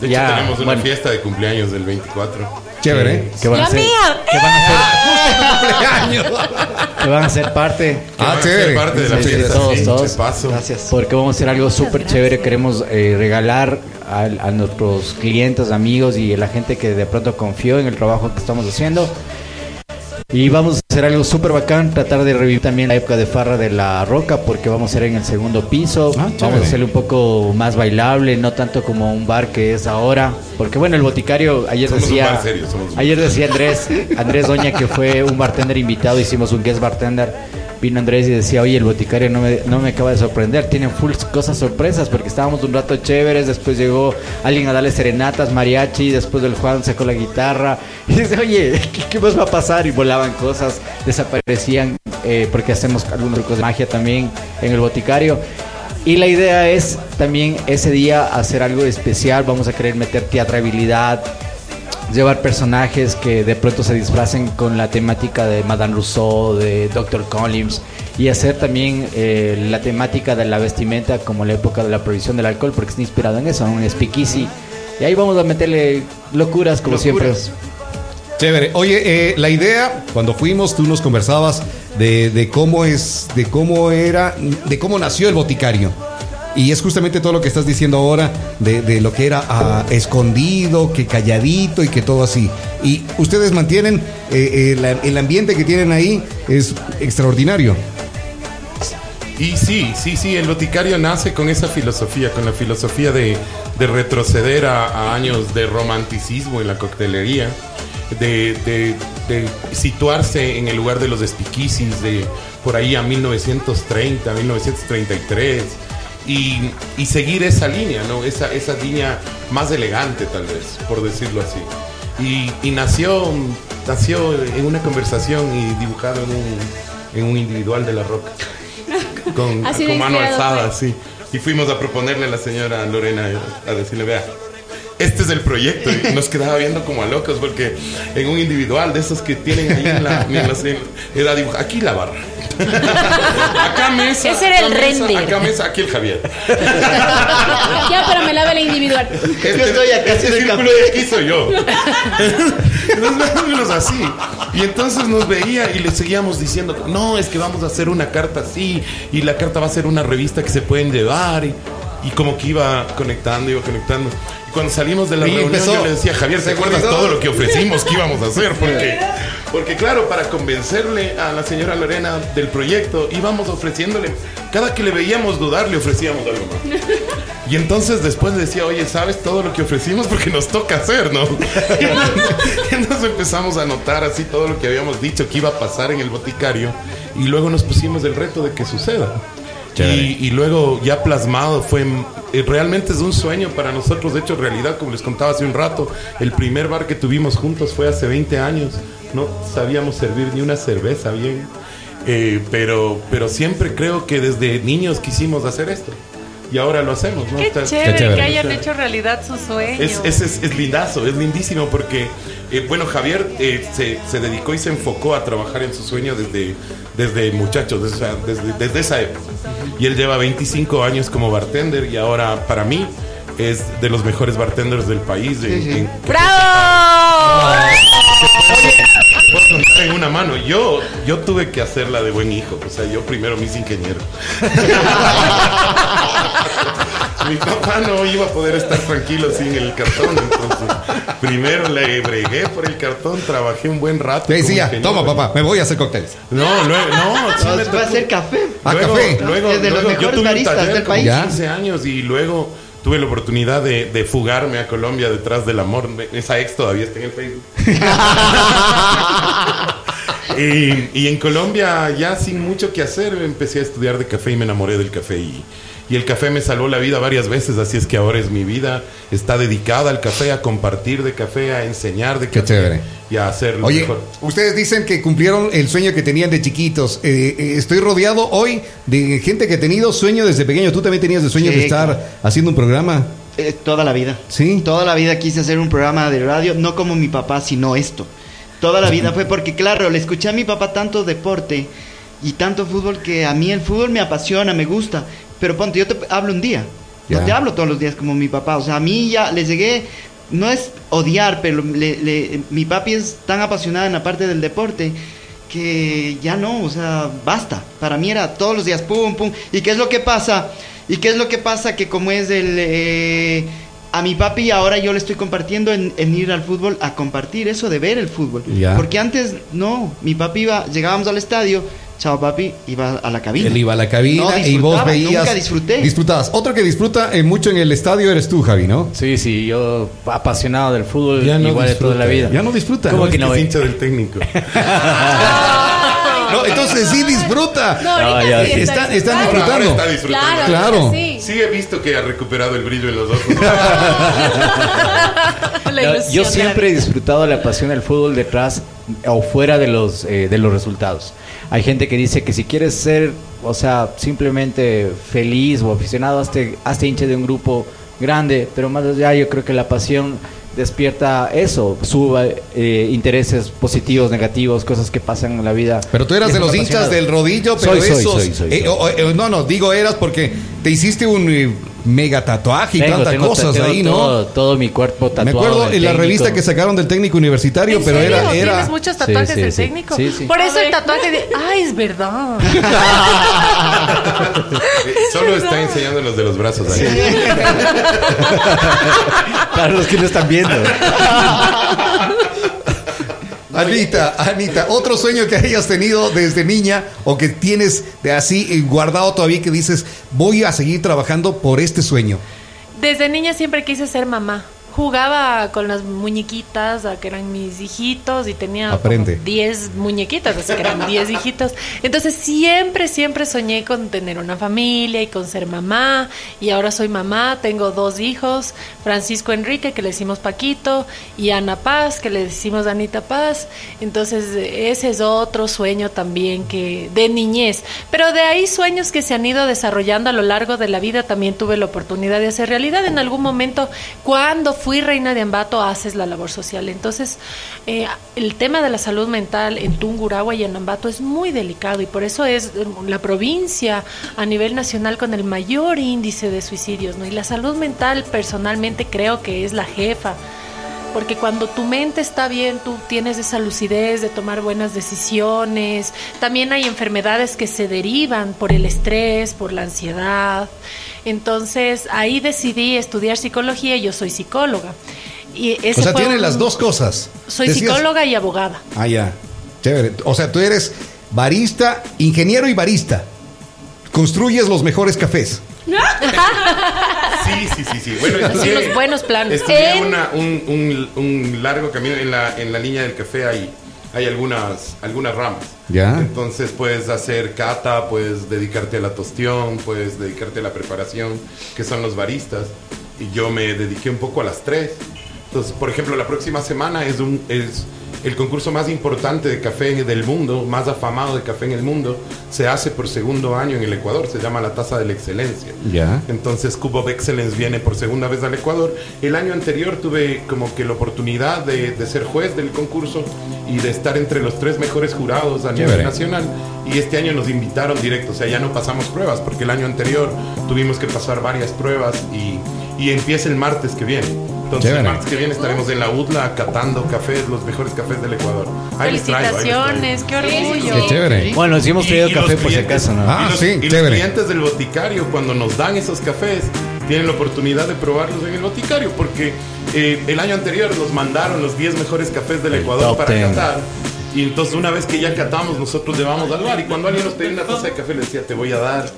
De hecho, ya, tenemos una bueno, fiesta de cumpleaños del 24. Chévere. que, que van a ¡La ser, mía! que van a ser, que van a ser parte. Ah, a chévere. parte de la fiesta. todos, todos. paso. Gracias. Porque vamos a hacer algo súper chévere. Queremos eh, regalar a, a nuestros clientes, amigos y a la gente que de pronto confió en el trabajo que estamos haciendo. Y vamos a hacer algo súper bacán, tratar de revivir también la época de farra de la roca, porque vamos a ser en el segundo piso. Ah, vamos a hacerle un poco más bailable, no tanto como un bar que es ahora. Porque bueno, el boticario, ayer Somos un decía, bar serio, somos un- ayer decía Andrés, Andrés Doña que fue un bartender invitado, hicimos un guest bartender. Vino Andrés y decía, oye, el boticario no me, no me acaba de sorprender, tienen full cosas sorpresas, porque estábamos un rato chéveres, después llegó alguien a darle serenatas, mariachi, después del Juan sacó la guitarra, y dice, oye, ¿qué, qué más va a pasar? Y volaban cosas, desaparecían, eh, porque hacemos algunos trucos de magia también en el boticario. Y la idea es también ese día hacer algo especial, vamos a querer meter teatrabilidad, llevar personajes que de pronto se disfracen con la temática de Madame Rousseau, de Dr. Collins y hacer también eh, la temática de la vestimenta como la época de la prohibición del alcohol porque está inspirado en eso, en un speakeasy. Y ahí vamos a meterle locuras como siempre. Chévere. Oye, eh, la idea, cuando fuimos, tú nos conversabas de cómo es, de cómo era, de cómo nació el boticario. Y es justamente todo lo que estás diciendo ahora, de, de lo que era ah, escondido, que calladito y que todo así. Y ustedes mantienen, eh, eh, el ambiente que tienen ahí es extraordinario. Y sí, sí, sí, el boticario nace con esa filosofía, con la filosofía de, de retroceder a, años de romanticismo en la coctelería, de, situarse en el lugar de los speakeasies, de por ahí a 1930, 1933, y, y seguir esa línea, ¿no? Esa, esa línea más elegante, tal vez, por decirlo así. Y, y nació, nació en una conversación y dibujado en un, en un individual de la roca con, mano alzada, sí. Y fuimos a proponerle a la señora Lorena a decirle, vea, este es el proyecto. Y nos quedaba viendo como a locos porque en un individual de esos que tienen ahí en la... en en- era dibujar, aquí la barra. acá mesa. Ese era acá el mesa, render. Acá mesa, aquí el Javier. Ya, pero me lave la individual. Este, estoy acá este haciendo el círculo de aquí soy yo. Entonces, más o menos así. Y entonces nos veía y le seguíamos diciendo, no, es que vamos a hacer una carta así, y la carta va a ser una revista que se pueden llevar, y, y como que iba conectando, iba conectando. Y cuando salimos de la Y reunión, empezó. yo le decía, Javier, ¿te Se acuerdas todo lo que ofrecimos que íbamos a hacer? Porque, porque claro, para convencerle a la señora Lorena del proyecto, íbamos ofreciéndole, cada que le veíamos dudar, le ofrecíamos algo más. Y entonces después le decía, oye, ¿sabes todo lo que ofrecimos? Porque nos toca hacer, ¿no? Y entonces empezamos a notar así todo lo que habíamos dicho que iba a pasar en el boticario. Y luego nos pusimos el reto de que suceda. Y, y luego ya plasmado fue eh, realmente es un sueño para nosotros de hecho realidad como les contaba hace un rato el primer bar que tuvimos juntos fue hace 20 años no sabíamos servir ni una cerveza bien Eh, pero pero siempre creo que desde niños quisimos hacer esto y ahora lo hacemos ¿no? Qué Está- chévere, chévere. que hayan hecho realidad su sueño. es, es, es, es lindazo, es lindísimo porque, eh, bueno, Javier eh, se, se dedicó y se enfocó a trabajar en su sueño desde, desde muchacho, desde, desde, desde esa época. Y él lleva 25 años como bartender y ahora para mí es de los mejores bartenders del país. en- en- ¡Bravo! Puedo contar en una mano. Yo, yo tuve que hacerla de buen hijo. O sea, yo primero me hice ingeniero. Mi papá no iba a poder estar tranquilo sin el cartón. Entonces, primero le bregué por el cartón, trabajé un buen rato. Te como decía, ingeniero. toma papá, me voy a hacer cócteles. No, luego, no, sí No, me se va a hacer café. Ah, luego, café. Luego, Es de los luego mejores baristas del país. Ya. 15 años y luego tuve la oportunidad de, de fugarme a Colombia detrás del amor. Esa ex todavía está en el Facebook. y, y en Colombia, ya sin mucho que hacer, empecé a estudiar de café y me enamoré del café. Y, y el café me salvó la vida varias veces, así es que ahora es mi vida. Está dedicada al café, a compartir de café, a enseñar de Qué café chévere. y a hacerlo Oye, mejor. ustedes dicen que cumplieron el sueño que tenían de chiquitos. Eh, eh, estoy rodeado hoy de gente que ha tenido sueño desde pequeño. ¿Tú también tenías el sueño Sí, de estar haciendo un programa? Eh, toda la vida. Sí. Toda la vida quise hacer un programa de radio, no como mi papá, sino esto. Toda la vida fue porque, claro, le escuché a mi papá tanto deporte y tanto fútbol que a mí el fútbol me apasiona, me gusta. Pero ponte, yo te hablo un día. No te hablo todos los días como mi papá. O sea, a mí ya le llegué, no es odiar, pero le- le- mi papi es tan apasionada en la parte del deporte que ya no, o sea, basta. Para mí era todos los días, pum, pum. ¿Y qué es lo que pasa? ¿Y qué es lo que pasa? Que como es el... eh, a mi papi ahora yo le estoy compartiendo en, en ir al fútbol a compartir eso de ver el fútbol. Porque antes no, mi papi iba, llegábamos al estadio, chao papi, iba a la cabina. Él iba a la cabina No, y vos veías. Nunca disfruté. Disfrutabas. Otro que disfruta eh, mucho en el estadio eres tú, Javi, ¿no? Sí, sí, yo apasionado del fútbol Ya no igual de toda la vida. Ya no disfruta. ¿Cómo ¿no? que no? Es hincha del técnico. No, entonces sí disfruta. No, ahorita sí. Están, está están disfrutando. está disfrutando. Claro, Claro. sí. Sí he visto que ha recuperado el brillo en los ojos. La Yo- ilusión yo de siempre he disfrutado la pasión del fútbol detrás o fuera de los eh, de los resultados. Hay gente que dice que si quieres ser, o sea, simplemente feliz o aficionado, hazte, hazte hincha de un grupo grande, pero más allá yo creo que la pasión despierta eso, suba eh, intereses positivos, negativos, cosas que pasan en la vida. Pero tú eras de los hinchas del rodillo, pero Soy, soy, esos. soy, soy, eh, eh, no, no, digo eras porque te hiciste un eh, mega tatuaje y Tengo- tantas tengo- cosas tengo ahí, ¿no? Todo, mi cuerpo tatuado. Me acuerdo en la revista que sacaron del técnico universitario, ¿En pero serio? era, era. ¿Tienes muchos tatuajes Sí, sí, del sí. técnico? Sí, sí. Por eso A el tatuaje de... ¡Ay, es verdad! Solo está enseñando los de los brazos ahí. Para los que lo están viendo. Anita, Anita, otro sueño que hayas tenido desde niña o que tienes de así guardado todavía que dices, voy a seguir trabajando por este sueño. Desde niña siempre quise ser mamá. Jugaba con las muñequitas, a que eran mis hijitos, y tenía como Aprende. 10 muñequitas, así que eran 10 hijitos. Entonces siempre, siempre soñé con tener una familia y con ser mamá. Y ahora soy mamá, tengo dos hijos, Francisco Enrique, que le decimos Paquito, y Ana Paz, que le decimos Anita Paz. Entonces ese es otro sueño también que de niñez. Pero de ahí sueños que se han ido desarrollando a lo largo de la vida, también tuve la oportunidad de hacer realidad. En algún momento, cuando fui reina de Ambato, haces la labor social. Entonces, eh, el tema de la salud mental en Tungurahua y en Ambato es muy delicado y por eso es la provincia a nivel nacional con el mayor índice de suicidios. ¿no? Y la salud mental, personalmente, creo que es la jefa. Porque cuando tu mente está bien, tú tienes esa lucidez de tomar buenas decisiones. También hay enfermedades que se derivan por el estrés, por la ansiedad. Entonces ahí decidí estudiar psicología y yo soy psicóloga. Y ese o sea, fue tiene un- las dos cosas. Soy Decías- psicóloga y abogada. Ah, ya. Chévere. O sea, tú eres barista, ingeniero y barista. Construyes los mejores cafés. Sí, sí, sí, sí. Bueno, Así estudié, los buenos planes. estudié En- una- un, un- un largo camino en la, en la línea del café. Hay, hay algunas, algunas ramas. Ya. Entonces puedes hacer cata, puedes dedicarte a la tostión, puedes dedicarte a la preparación, que son los baristas. Y yo me dediqué un poco a las tres. Entonces, por ejemplo, la próxima semana es, un, es el concurso más importante de café del mundo, más afamado de café en el mundo. Se hace por segundo año en el Ecuador, se llama la Taza de la Excelencia. Ya. Entonces Cup of Excellence viene por segunda vez al Ecuador. El año anterior tuve como que la oportunidad de, de ser juez del concurso y de estar entre los tres mejores jurados a nivel nacional. Y este año nos invitaron directo, o sea, ya no pasamos pruebas, porque el año anterior tuvimos que pasar varias pruebas y, y empieza el martes que viene. Entonces, Chévere. el martes que viene estaremos en la UDLA catando cafés, los mejores cafés del Ecuador. Ahí les traigo, ahí les traigo. Felicitaciones, qué orgullo. Qué chévere. Bueno, sí hemos Y- traído y café los por si clientes- acaso, ¿no? Ah, y los, sí, y los chévere. clientes del boticario, cuando nos dan esos cafés, tienen la oportunidad de probarlos en el boticario, porque eh, el año anterior nos mandaron los 10 mejores cafés del Ecuador top para 10. catar. Y entonces una vez que ya catamos, nosotros llevamos al bar. Y cuando alguien nos pedía una taza de café, le decía, te voy a dar.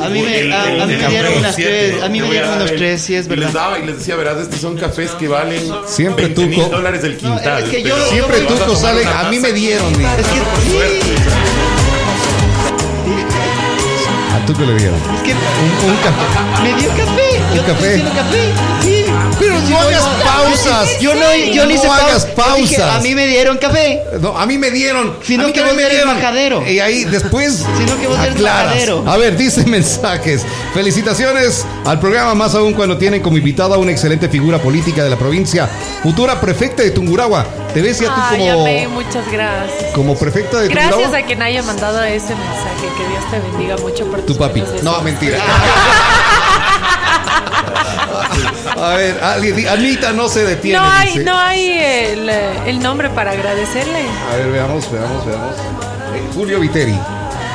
A mí me- el- a- el- a mí el me dieron unas tres, a mí te me dieron unos el- tres, sí, es Y verdad. les daba y les decía, verás, estos son cafés que valen Siempre 20 mil Tuco. dólares del quintal. es que yo- pero- Siempre Tuco tomar sale, una a mí me dieron. mi- Es que suerte. A Tuco le dieron. Es que Un, un café. me dio café. Un yo te café. diciendo café. Sí. Pero no hagas pausas. Yo no, yo no hice No hagas dije, pausas. a mí me dieron café. No, a mí me dieron. Sino mí que vos eres majadero. Y ahí después. Sino que vos eres aclaras. majadero. A ver, dice mensajes. Felicitaciones al programa, más aún cuando tienen como invitada una excelente figura política de la provincia, futura prefecta de Tunguragua. ¿Te ves ya tú Ay, como, amé, muchas gracias. como prefecta de Gracias Tungurahua? a quien haya mandado ese mensaje. Que Dios te bendiga mucho por Tu papi. No, mentira. A ver, Anita no se detiene. No hay, dice. no hay el, el nombre para agradecerle. A ver, veamos, veamos, veamos. Eh, Julio Viteri.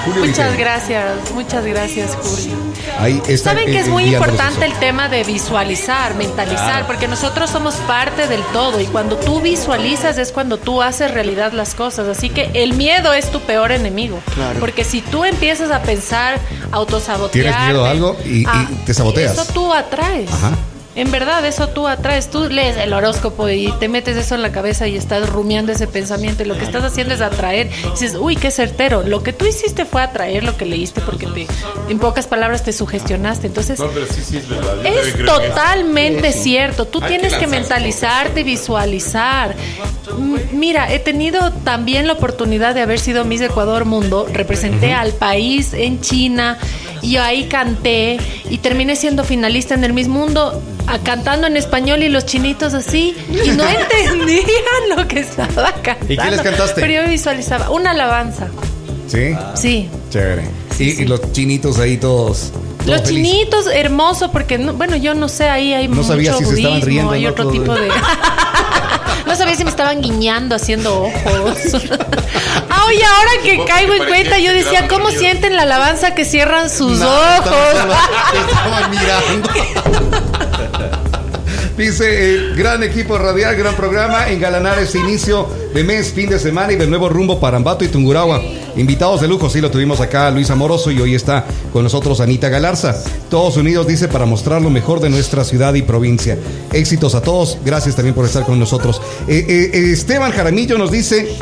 Julio Muchas Viteri. gracias, muchas gracias, Julio. Ahí está, Saben que es muy importante el tema de visualizar, mentalizar, porque nosotros somos parte del todo y cuando tú visualizas es cuando tú haces realidad las cosas. Así que el miedo es tu peor enemigo. Claro. Porque si tú empiezas a pensar, autosabotear. Tienes miedo a algo y- y te saboteas. Eso tú atraes. Ajá. En verdad, eso tú atraes. Tú lees el horóscopo y te metes eso en la cabeza y estás rumiando ese pensamiento. Y lo que estás haciendo es atraer. Y dices, uy, qué certero. Lo que tú hiciste fue atraer lo que leíste porque te, en pocas palabras te sugestionaste. Entonces, No, pero sí, sí, es verdad. Es totalmente cierto. Tú Hay tienes que que mentalizarte, visualizar. Mira, he tenido también la oportunidad de haber sido Miss Ecuador Mundo. Representé al país en China y ahí canté y terminé siendo finalista en el Miss Mundo a- cantando en español y los chinitos así y no entendían lo que estaba cantando. ¿Y qué les cantaste? Pero yo visualizaba una alabanza. Sí, Sí. chévere. y, y los chinitos ahí todos. todos Los felices. chinitos, hermoso, porque, no- bueno, yo no sé, ahí hay No mucho sabía si se estaban budismo, riendo, otro tipo de... no sabía si me estaban guiñando, haciendo ojos. oye, ahora que caigo en cuenta, yo decía, ¿cómo sienten la alabanza que cierran sus ojos? estaban- mirando. Dice, eh, gran equipo radial, gran programa, engalanar este inicio de mes, fin de semana y de nuevo rumbo para Ambato y Tungurahua. Invitados de lujo, sí, lo tuvimos acá Luis Amoroso y hoy está con nosotros Anita Galarza. Todos unidos, dice, para mostrar lo mejor de nuestra ciudad y provincia. Éxitos a todos, gracias también por estar con nosotros. Eh, eh, Esteban Jaramillo nos dice,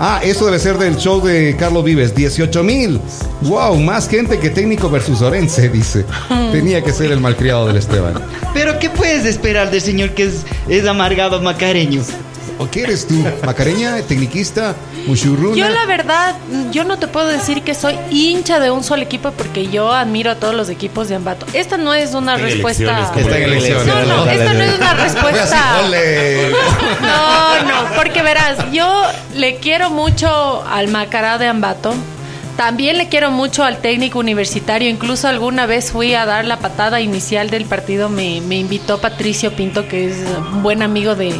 ah, eso debe ser del show de Carlos Vives, 18 mil. Wow, más gente que técnico versus Orense, dice. Tenía que ser el malcriado del Esteban. Pero ¿qué puedes esperar del señor que es, es amargado macareño? ¿O qué eres tú? ¿Macareña? ¿Tecniquista? ¿Muchurruna? Yo la verdad, yo no te puedo decir que soy hincha de un solo equipo porque yo admiro a todos los equipos de Ambato. Esta no es una En respuesta... elecciones, como Está en elecciones. No, no, esta no es una respuesta... No, no, porque verás, yo le quiero mucho al Macará de Ambato. También le quiero mucho al técnico universitario. Incluso alguna vez fui a dar la patada inicial del partido. Me, me invitó Patricio Pinto, que es un buen amigo de,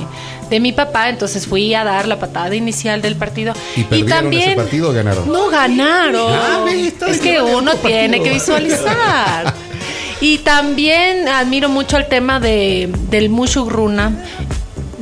de mi papá. Entonces fui a dar la patada inicial del partido. ¿Y perdieron ese partido o ganaron? No ganaron. Ah, es que uno partido. tiene que visualizar. Y también admiro mucho el tema de, del Mushugruna.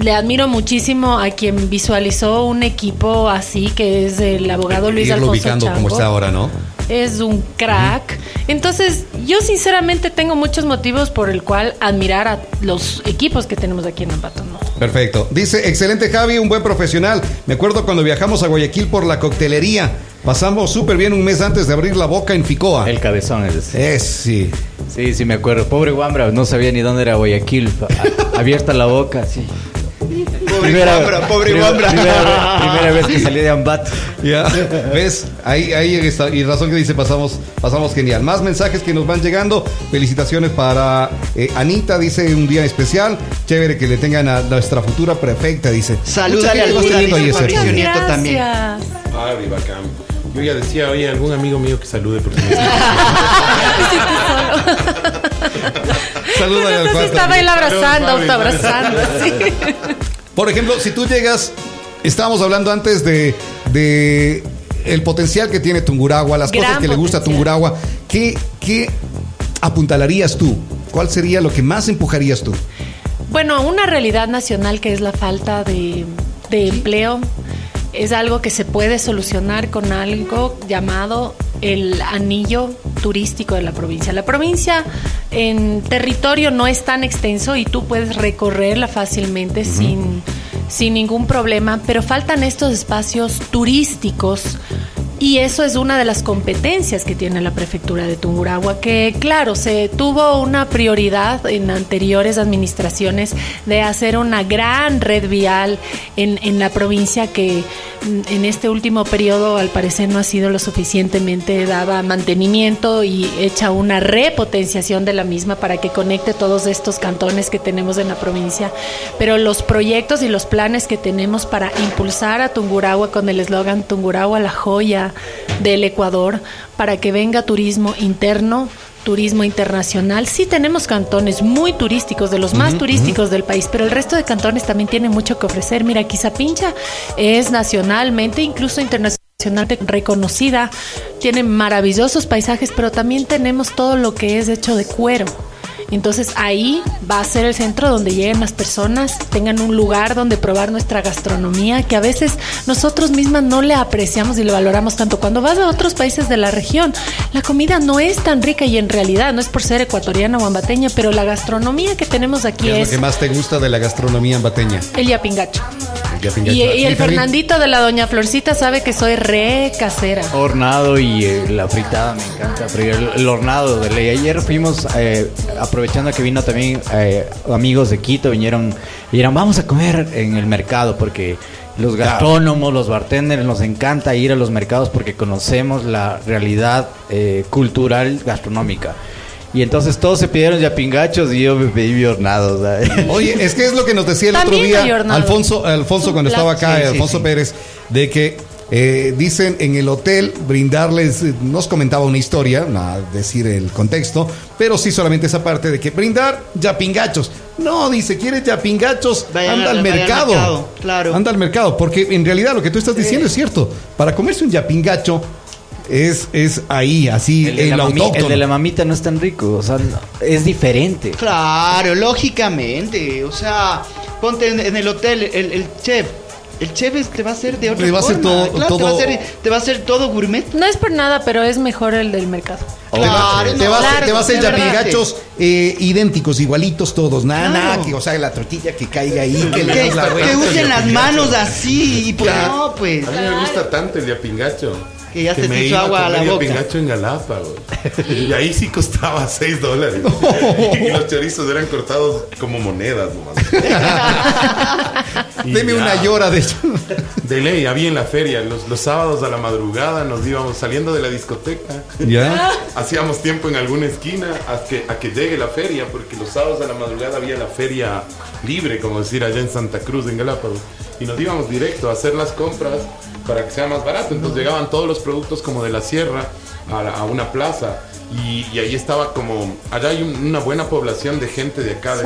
Le admiro muchísimo a quien visualizó un equipo así, que es el abogado Luis Irlo Alfonso ubicando como está ahora, ¿no? Es un crack. Entonces, yo sinceramente tengo muchos motivos por el cual admirar a los equipos que tenemos aquí en Ambato. ¿no? Perfecto. Dice, excelente Javi, un buen profesional. Me acuerdo cuando viajamos a Guayaquil por la coctelería. Pasamos súper bien un mes antes de abrir la boca en Ficoa. El cabezón es ese. Es, sí. Sí, sí, me acuerdo. Pobre Wambra, no sabía ni dónde era Guayaquil. Abierta la boca, sí. Pobre Wambra, pobre primera- Wambra. Primera, vez- primera vez que salí de Ambato. Ya, ¿ves? Ahí, ahí está. Y razón que dice, pasamos, pasamos genial. Más mensajes que nos van llegando. Felicitaciones para eh, Anita, dice un día especial. Chévere que le tengan a nuestra futura prefecta, dice. Salúdale al punto. Nieto también. Ay, bacán. Yo ya decía, oye, algún amigo mío que salude porque me Salúdale al estaba él abrazando, autoabrazando. sí. Por ejemplo, si tú llegas, estábamos hablando antes de, de el potencial que tiene Tunguragua, las Gran cosas que le gusta a. Tunguragua, ¿qué, ¿qué apuntalarías tú? ¿Cuál sería lo que más empujarías tú? Bueno, una realidad nacional que es la falta de, de empleo es algo que se puede solucionar con algo llamado el anillo turístico de la provincia. La provincia en territorio no es tan extenso y tú puedes recorrerla fácilmente sin, sin ningún problema, pero faltan estos espacios turísticos y eso es una de las competencias que tiene la prefectura de Tungurahua, que claro, se tuvo una prioridad en anteriores administraciones de hacer una gran red vial en, en la provincia que mm, en este último periodo al parecer no ha sido lo suficientemente daba mantenimiento y hecha una repotenciación de la misma para que conecte todos estos cantones que tenemos en la provincia. Pero los proyectos y los planes que tenemos para impulsar a Tungurahua con el eslogan Tungurahua la joya del Ecuador para que venga turismo interno, turismo internacional. Sí tenemos cantones muy turísticos, de los más turísticos del país, pero el resto de cantones también tienen mucho que ofrecer. Mira, Quizapincha es nacionalmente, incluso internacionalmente reconocida, tiene maravillosos paisajes, pero también tenemos todo lo que es hecho de cuero. Entonces ahí va a ser el centro donde lleguen las personas, tengan un lugar donde probar nuestra gastronomía, que a veces nosotros mismas no le apreciamos y le valoramos tanto. Cuando vas a otros países de la región, la comida no es tan rica y en realidad no es por ser ecuatoriana o ambateña, pero la gastronomía que tenemos aquí ¿Qué es lo es que más te gusta de la gastronomía ambateña? el yapingacho. Y, y ¿Sí, el? Fernandito de la Doña Florcita sabe que soy re casera. Hornado y eh, la fritada me encanta. pero el, el hornado de ley. Ayer fuimos, eh, aprovechando que vino también eh, amigos de Quito, vinieron y dijeron, vamos a comer en el mercado porque los gastrónomos, los bartenders, nos encanta ir a los mercados porque conocemos la realidad eh, cultural gastronómica. Y entonces todos se pidieron yapingachos y yo me pedí mi hornado. ¿sabes? Oye, es que es lo que nos decía el otro También día. Alfonso, Alfonso cuando estaba acá, Sí, Alfonso sí. Pérez, de que eh, dicen en el hotel brindarles, eh, nos comentaba una historia, no a decir el contexto, pero sí solamente esa parte de que brindar yapingachos. No, dice, ¿quieres yapingachos? Vayan Anda al- mercado, claro. Anda al mercado, porque en realidad lo que tú estás diciendo es cierto. Para comerse un yapingacho es, es ahí, así, El mami- el autóctono. de la mamita no es tan rico, o sea, no- es diferente. Claro, lógicamente. O sea, ponte en, en el hotel, el, el chef. El chef es- te va a hacer de otra va a hacer forma. todo- Claro, Te, va a hacer, te va a hacer todo gourmet. No es por nada, pero es mejor el del mercado. Te va- Claro, te, va a hacer- claro, te va a hacer de verdad. yapingachos eh, idénticos, igualitos todos. Nada, Claro. nada, que, o sea, la tortilla que caiga ahí, que le la que usen las manos así. Y pues, Claro. no, pues. A mí me gusta tanto el yapingacho. Que ya se me hizo iba agua a la boca. yapingacho en Galápagos. Y ahí sí costaba 6 dólares. Y los chorizos eran cortados como monedas nomás. Deme ya. una llora de hecho. De ley, había en la feria. Los, los sábados a la madrugada nos íbamos saliendo de la discoteca. ¿Ya? Hacíamos tiempo en alguna esquina a que, a que llegue la feria, porque los sábados a la madrugada había la feria libre, como decir, allá en Santa Cruz, en Galápagos. Y nos íbamos directo a hacer las compras para que sea más barato. Entonces llegaban todos los productos como de la sierra a, la- a una plaza. Y, y ahí estaba como, allá hay un- una buena población de gente de acá, de.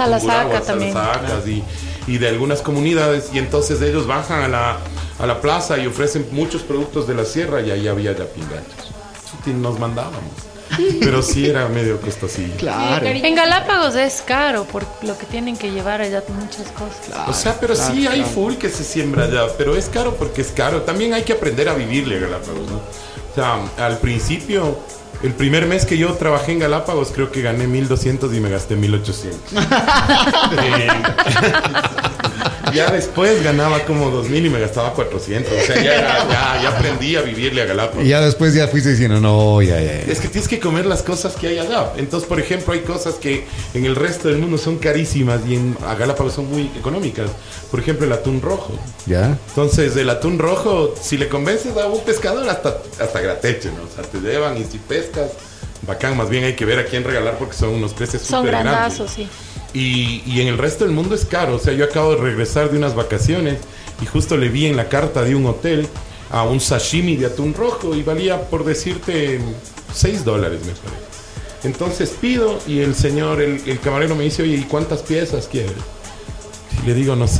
Salasacas y, y de algunas comunidades. Y entonces ellos bajan a la, a la plaza y ofrecen muchos productos de la sierra y ahí había ya pingachos. Y nos mandábamos. Pero sí era medio costosillo. Claro. En Galápagos es caro por lo que tienen que llevar allá muchas cosas. O sea, pero sí hay full que se siembra allá, pero es caro porque es caro. También hay que aprender a vivirle a Galápagos, ¿no? O sea, al principio, el primer mes que yo trabajé en Galápagos, creo que gané 1200 y me gasté 1800. Eh, ya después ganaba como 2000 y me gastaba 400. O sea, ya, ya, ya aprendí a vivirle a Galápagos. Y ya después ya fuiste diciendo, no, ya, ya. ya. Es que tienes que comer las cosas que hay allá. Entonces, por ejemplo, hay cosas que en el resto del mundo son carísimas y en a Galápagos son muy económicas. Por ejemplo, el atún rojo. ¿Ya? Entonces, el atún rojo, si le convences a un pescador, hasta, hasta grateche, ¿no? O sea, te llevan y si pescas, bacán. Más bien hay que ver a quién regalar porque son unos peces Son grandes. grandazos, sí. Y, y en el resto del mundo es caro. O sea, yo acabo de regresar de unas vacaciones y justo le vi en la carta de un hotel a un sashimi de atún rojo y valía, por decirte, 6 dólares, me parece. Entonces pido y el señor, el, el camarero me dice, oye, ¿y cuántas piezas quieres? Y le digo, no sé,